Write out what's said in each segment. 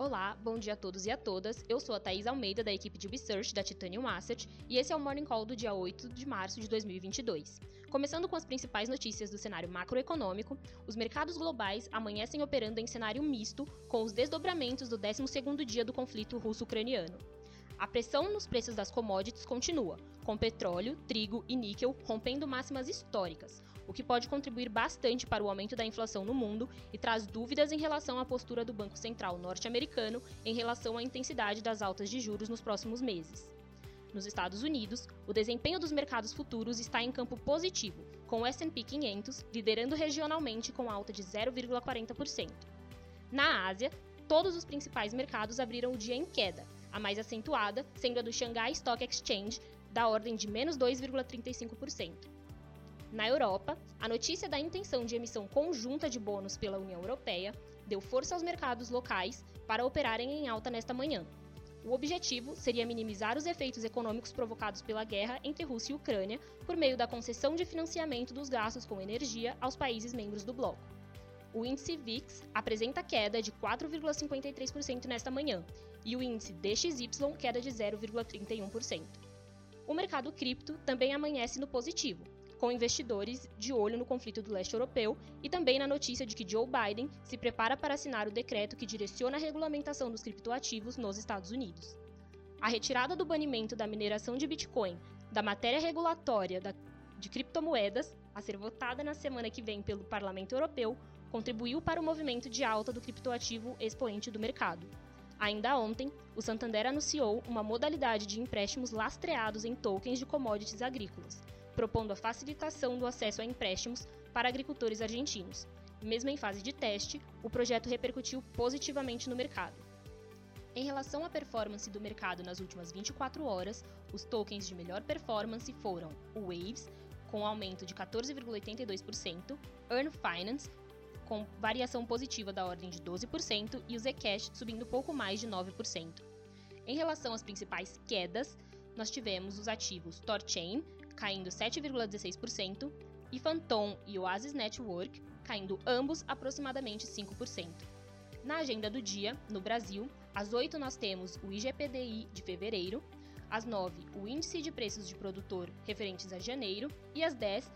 Olá, bom dia a todos e a todas. Eu sou a Thaís Almeida, da equipe de Research da Titanium Asset, e esse é o Morning Call do dia 8 de março de 2022. Começando com as principais notícias do cenário macroeconômico, os mercados globais amanhecem operando em cenário misto, com os desdobramentos do 12º dia do conflito russo-ucraniano. A pressão nos preços das commodities continua, com petróleo, trigo e níquel rompendo máximas históricas, o que pode contribuir bastante para o aumento da inflação no mundo e traz dúvidas em relação à postura do Banco Central norte-americano em relação à intensidade das altas de juros nos próximos meses. Nos Estados Unidos, o desempenho dos mercados futuros está em campo positivo, com o S&P 500 liderando regionalmente com alta de 0,40%. Na Ásia, todos os principais mercados abriram o dia em queda, a mais acentuada sendo a do Shanghai Stock Exchange, da ordem de menos 2,35%. Na Europa, a notícia da intenção de emissão conjunta de bônus pela União Europeia deu força aos mercados locais para operarem em alta nesta manhã. O objetivo seria minimizar os efeitos econômicos provocados pela guerra entre Rússia e Ucrânia por meio da concessão de financiamento dos gastos com energia aos países membros do bloco. O índice VIX apresenta queda de 4,53% nesta manhã e o índice DXY queda de 0,31%. O mercado cripto também amanhece no positivo, com investidores de olho no conflito do leste europeu e também na notícia de que Joe Biden se prepara para assinar o decreto que direciona a regulamentação dos criptoativos nos Estados Unidos. A retirada do banimento da mineração de Bitcoin da matéria regulatória da, de criptomoedas, a ser votada na semana que vem pelo Parlamento Europeu, contribuiu para o movimento de alta do criptoativo expoente do mercado. Ainda ontem, o Santander anunciou uma modalidade de empréstimos lastreados em tokens de commodities agrícolas, propondo a facilitação do acesso a empréstimos para agricultores argentinos. Mesmo em fase de teste, o projeto repercutiu positivamente no mercado. Em relação à performance do mercado nas últimas 24 horas, os tokens de melhor performance foram o Waves, com aumento de 14,82%, Earn Finance, com variação positiva da ordem de 12%, e o Zcash subindo pouco mais de 9%. Em relação às principais quedas, nós tivemos os ativos Torchain, caindo 7,16%, e Phantom e Oasis Network, caindo ambos aproximadamente 5%. Na agenda do dia, no Brasil, às 8 nós temos o IGPDI de fevereiro, às 9 o índice de preços de produtor referentes a janeiro e às 10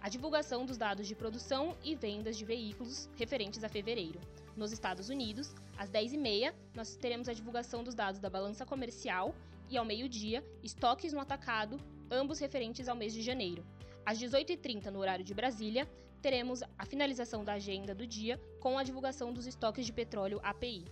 a divulgação dos dados de produção e vendas de veículos referentes a fevereiro. Nos Estados Unidos, às 10h30, nós teremos a divulgação dos dados da balança comercial e, ao meio-dia, estoques no atacado, ambos referentes ao mês de janeiro. Às 18h30, no horário de Brasília, teremos a finalização da agenda do dia com a divulgação dos estoques de petróleo API.